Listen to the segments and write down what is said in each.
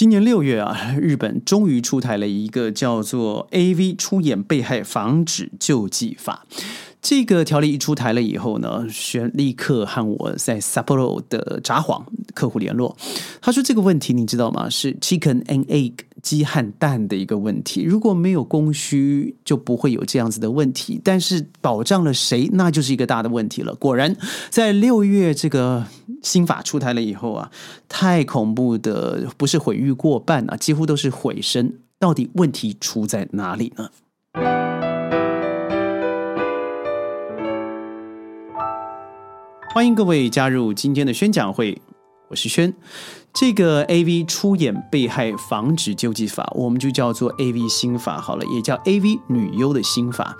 今年六月啊，日本终于出台了一个叫做《AV 出演被害防止救济法》。这个条例一出台了以后呢，轩立刻和我在 Sapporo 的札幌客户联络。他说：“这个问题你知道吗？是 chicken and egg 鸡和蛋的一个问题。如果没有供需，就不会有这样子的问题。但是保障了谁，那就是一个大的问题了。果然，在六月这个新法出台了以后啊，太恐怖的不是毁誉过半啊，几乎都是毁身。到底问题出在哪里呢？”欢迎各位加入今天的宣讲会，我是轩。这个 A V 出演被害防止救济法，我们就叫做 A V 新法好了，也叫 A V 女优的新法。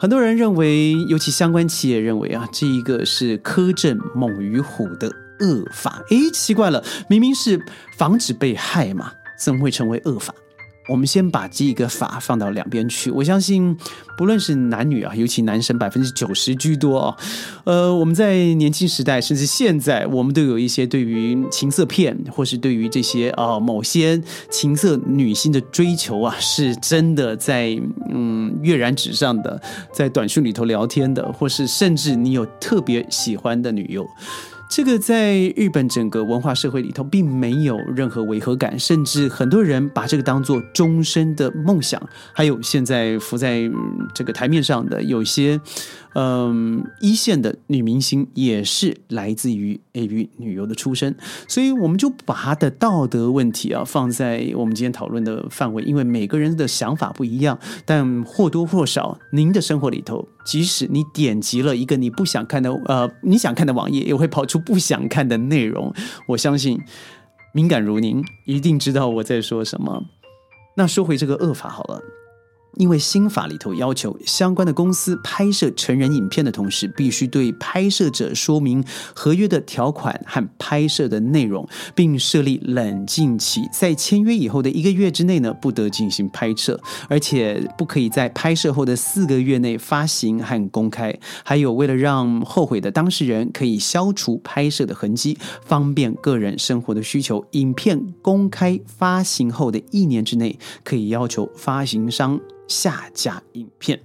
很多人认为，尤其相关企业认为啊，这一个是苛政猛于虎的恶法。诶，奇怪了，明明是防止被害嘛，怎么会成为恶法？我们先把这个法放到两边去。我相信，不论是男女啊，尤其男生百分之九十居多啊。呃，我们在年轻时代，甚至现在，我们都有一些对于情色片，或是对于这些啊某些情色女性的追求啊，是真的在嗯跃然纸上的，在短讯里头聊天的，或是甚至你有特别喜欢的女友。这个在日本整个文化社会里头，并没有任何违和感，甚至很多人把这个当做终身的梦想。还有现在浮在这个台面上的有些。嗯，一线的女明星也是来自于 AV 女优的出身，所以我们就把她的道德问题啊放在我们今天讨论的范围，因为每个人的想法不一样，但或多或少，您的生活里头，即使你点击了一个你不想看的呃你想看的网页，也会跑出不想看的内容。我相信敏感如您，一定知道我在说什么。那说回这个恶法好了。因为新法里头要求，相关的公司拍摄成人影片的同时，必须对拍摄者说明合约的条款和拍摄的内容，并设立冷静期，在签约以后的一个月之内呢，不得进行拍摄，而且不可以在拍摄后的四个月内发行和公开。还有，为了让后悔的当事人可以消除拍摄的痕迹，方便个人生活的需求，影片公开发行后的一年之内，可以要求发行商。下架影片，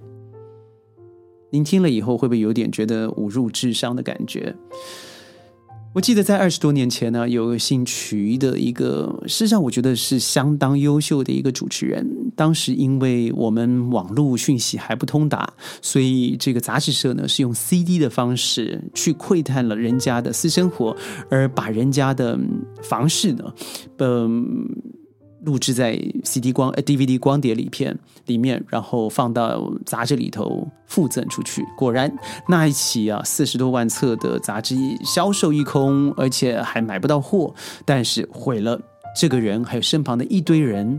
您听了以后会不会有点觉得侮辱智商的感觉？我记得在二十多年前呢，有个姓瞿的一个，事实上我觉得是相当优秀的一个主持人。当时因为我们网络讯息还不通达，所以这个杂志社呢是用 CD 的方式去窥探了人家的私生活，而把人家的房事呢，嗯。录制在 CD 光呃 DVD 光碟里片里面，然后放到杂志里头附赠出去。果然那一期啊，四十多万册的杂志销售一空，而且还买不到货。但是毁了这个人还有身旁的一堆人。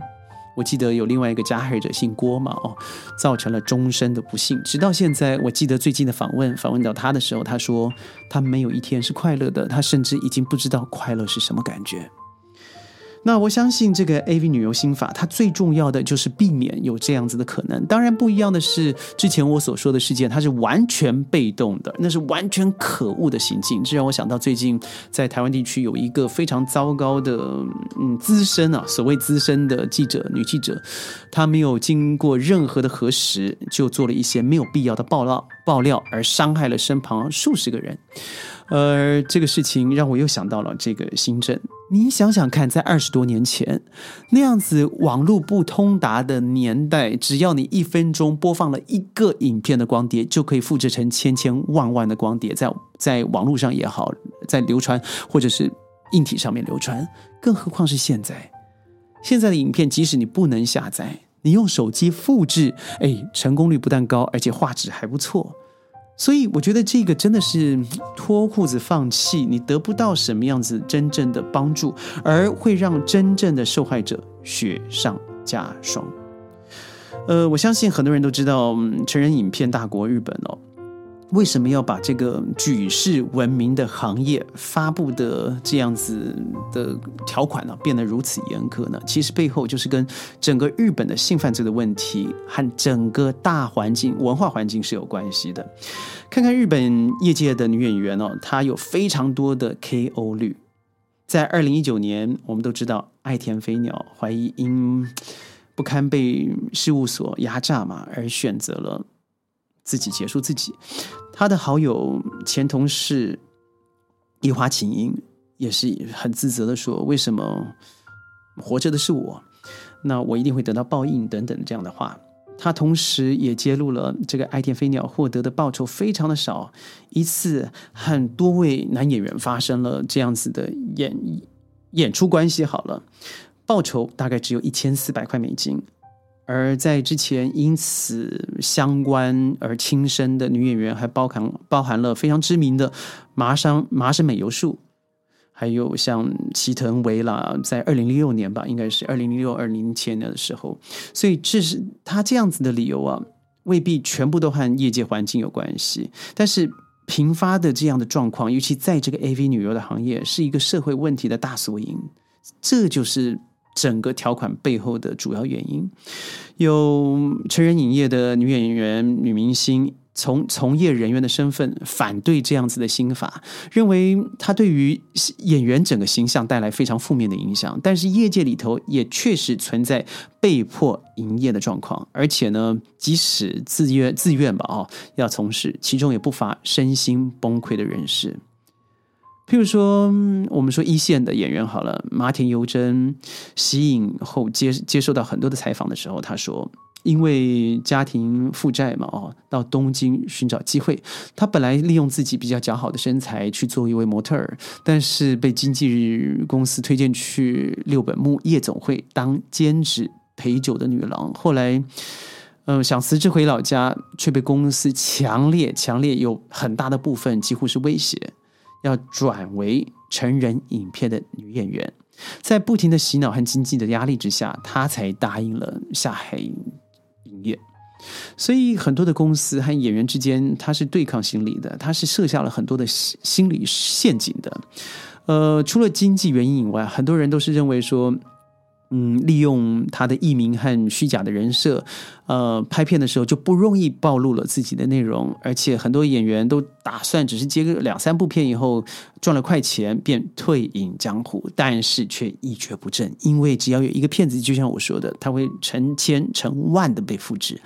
我记得有另外一个加害者姓郭嘛，哦，造成了终身的不幸。直到现在，我记得最近的访问访问到他的时候，他说他没有一天是快乐的，他甚至已经不知道快乐是什么感觉。那我相信这个 A V 女优新法，它最重要的就是避免有这样子的可能。当然，不一样的是，之前我所说的事件，它是完全被动的，那是完全可恶的行径。这让我想到最近在台湾地区有一个非常糟糕的，嗯，资深啊，所谓资深的记者，女记者，她没有经过任何的核实，就做了一些没有必要的爆料，爆料而伤害了身旁数十个人。而这个事情让我又想到了这个新政。你想想看，在二十多年前那样子网络不通达的年代，只要你一分钟播放了一个影片的光碟，就可以复制成千千万万的光碟，在在网络上也好，在流传或者是硬体上面流传。更何况是现在，现在的影片，即使你不能下载，你用手机复制，哎，成功率不但高，而且画质还不错。所以我觉得这个真的是脱裤子放弃，你得不到什么样子真正的帮助，而会让真正的受害者雪上加霜。呃，我相信很多人都知道成人影片大国日本哦。为什么要把这个举世闻名的行业发布的这样子的条款呢变得如此严苛呢？其实背后就是跟整个日本的性犯罪的问题和整个大环境文化环境是有关系的。看看日本业界的女演员哦，她有非常多的 KO 率。在二零一九年，我们都知道爱田飞鸟，怀疑因不堪被事务所压榨嘛，而选择了自己结束自己。他的好友前同事一花琴音也是很自责的说：“为什么活着的是我？那我一定会得到报应等等这样的话。”他同时也揭露了这个爱田飞鸟获得的报酬非常的少，一次和多位男演员发生了这样子的演演出关系，好了，报酬大概只有一千四百块美金。而在之前因此相关而轻生的女演员，还包含包含了非常知名的麻生麻生美由树。还有像齐藤唯啦，在二零零六年吧，应该是二零零六二零零七年的时候，所以这是他这样子的理由啊，未必全部都和业界环境有关系。但是频发的这样的状况，尤其在这个 AV 女优的行业，是一个社会问题的大缩影。这就是整个条款背后的主要原因。有成人影业的女演员、女明星。从从业人员的身份反对这样子的新法，认为它对于演员整个形象带来非常负面的影响。但是业界里头也确实存在被迫营业的状况，而且呢，即使自愿自愿吧，哦，要从事，其中也不乏身心崩溃的人士。譬如说，我们说一线的演员好了，马田优真吸引后接接受到很多的采访的时候，他说。因为家庭负债嘛，哦，到东京寻找机会。他本来利用自己比较姣好的身材去做一位模特儿，但是被经纪公司推荐去六本木夜总会当兼职陪酒的女郎。后来，嗯，想辞职回老家，却被公司强烈、强烈有很大的部分几乎是威胁，要转为成人影片的女演员。在不停的洗脑和经济的压力之下，她才答应了下海。营业，所以很多的公司和演员之间，他是对抗心理的，他是设下了很多的心理陷阱的。呃，除了经济原因以外，很多人都是认为说。嗯，利用他的艺名和虚假的人设，呃，拍片的时候就不容易暴露了自己的内容，而且很多演员都打算只是接个两三部片以后赚了快钱便退隐江湖，但是却一蹶不振，因为只要有一个骗子，就像我说的，他会成千成万的被复制。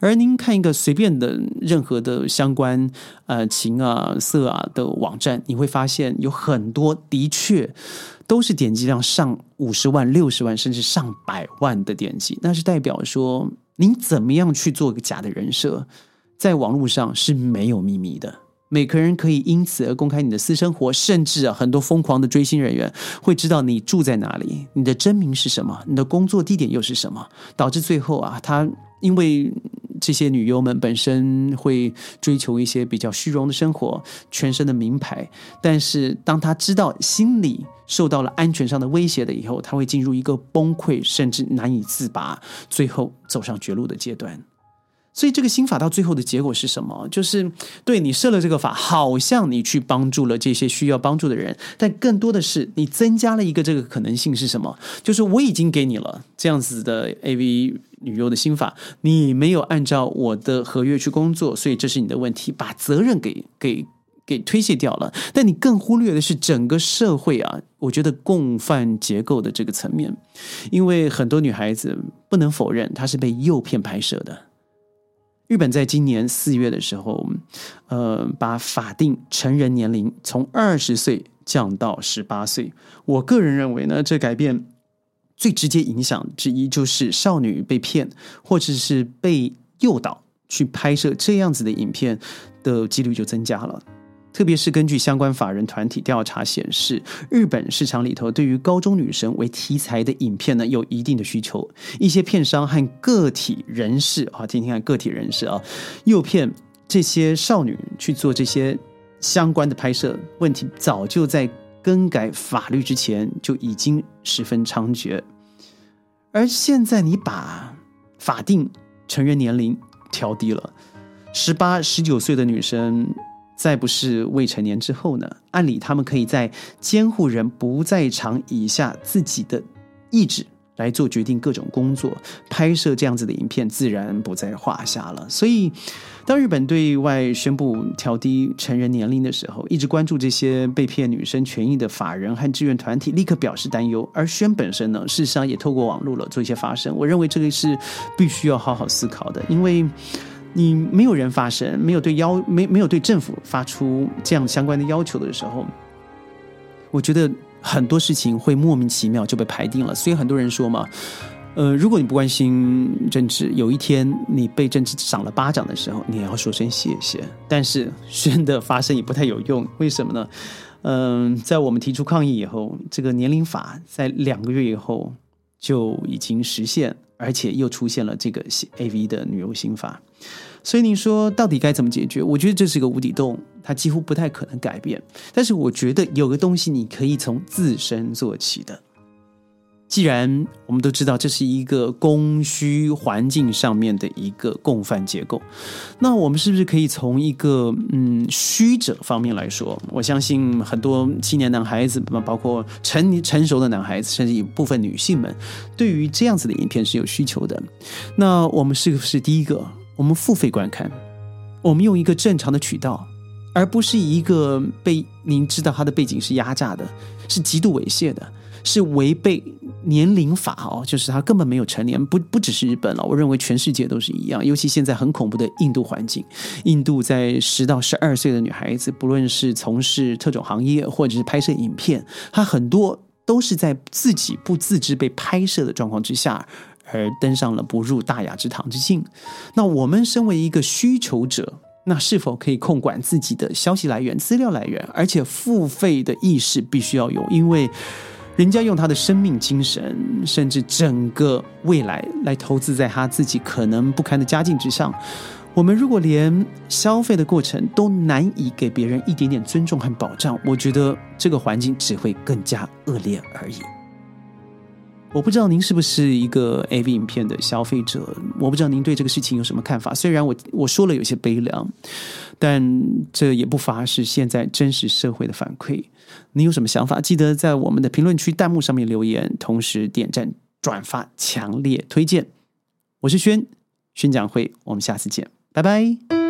而您看一个随便的任何的相关呃情啊色啊的网站，你会发现有很多的确。都是点击量上五十万、六十万，甚至上百万的点击，那是代表说，你怎么样去做一个假的人设，在网络上是没有秘密的。每个人可以因此而公开你的私生活，甚至啊，很多疯狂的追星人员会知道你住在哪里，你的真名是什么，你的工作地点又是什么，导致最后啊，他因为。这些女优们本身会追求一些比较虚荣的生活，全身的名牌。但是，当她知道心里受到了安全上的威胁的以后，她会进入一个崩溃，甚至难以自拔，最后走上绝路的阶段。所以这个心法到最后的结果是什么？就是对你设了这个法，好像你去帮助了这些需要帮助的人，但更多的是你增加了一个这个可能性是什么？就是我已经给你了这样子的 AV 女优的心法，你没有按照我的合约去工作，所以这是你的问题，把责任给给给推卸掉了。但你更忽略的是整个社会啊，我觉得共犯结构的这个层面，因为很多女孩子不能否认她是被诱骗拍摄的。日本在今年四月的时候，呃，把法定成人年龄从二十岁降到十八岁。我个人认为呢，这改变最直接影响之一就是少女被骗或者是被诱导去拍摄这样子的影片的几率就增加了。特别是根据相关法人团体调查显示，日本市场里头对于高中女生为题材的影片呢，有一定的需求。一些片商和个体人士啊，听听看个体人士啊，诱骗这些少女去做这些相关的拍摄，问题早就在更改法律之前就已经十分猖獗。而现在你把法定成人年龄调低了，十八、十九岁的女生。再不是未成年之后呢？按理他们可以在监护人不在场以下，自己的意志来做决定各种工作，拍摄这样子的影片自然不在话下了。所以，当日本对外宣布调低成人年龄的时候，一直关注这些被骗女生权益的法人和志愿团体立刻表示担忧。而宣本身呢，事实上也透过网络了做一些发声。我认为这个是必须要好好思考的，因为你没有人发声，没有对要没没有对政府发出这样相关的要求的时候，我觉得。很多事情会莫名其妙就被排定了，所以很多人说嘛，呃，如果你不关心政治，有一天你被政治赏了巴掌的时候，你也要说声谢谢。但是宣的发声也不太有用，为什么呢？嗯，在我们提出抗议以后，这个年龄法在两个月以后就已经实现，而且又出现了这个 A V 的女优新法。所以你说到底该怎么解决？我觉得这是个无底洞，它几乎不太可能改变。但是我觉得有个东西你可以从自身做起的。既然我们都知道这是一个供需环境上面的一个共犯结构，那我们是不是可以从一个嗯虚者方面来说？我相信很多青年男孩子，包括成成熟的男孩子，甚至一部分女性们，对于这样子的影片是有需求的。那我们是不是第一个？我们付费观看，我们用一个正常的渠道，而不是一个被您知道他的背景是压榨的，是极度猥亵的，是违背年龄法哦，就是他根本没有成年。不不只是日本了，我认为全世界都是一样。尤其现在很恐怖的印度环境，印度在十到十二岁的女孩子，不论是从事特种行业或者是拍摄影片，她很多都是在自己不自知被拍摄的状况之下。而登上了不入大雅之堂之境。那我们身为一个需求者，那是否可以控管自己的消息来源、资料来源？而且付费的意识必须要有，因为人家用他的生命、精神，甚至整个未来来投资在他自己可能不堪的家境之上。我们如果连消费的过程都难以给别人一点点尊重和保障，我觉得这个环境只会更加恶劣而已。我不知道您是不是一个 AV 影片的消费者，我不知道您对这个事情有什么看法。虽然我我说了有些悲凉，但这也不乏是现在真实社会的反馈。你有什么想法？记得在我们的评论区弹幕上面留言，同时点赞、转发、强烈推荐。我是轩宣讲会，我们下次见，拜拜。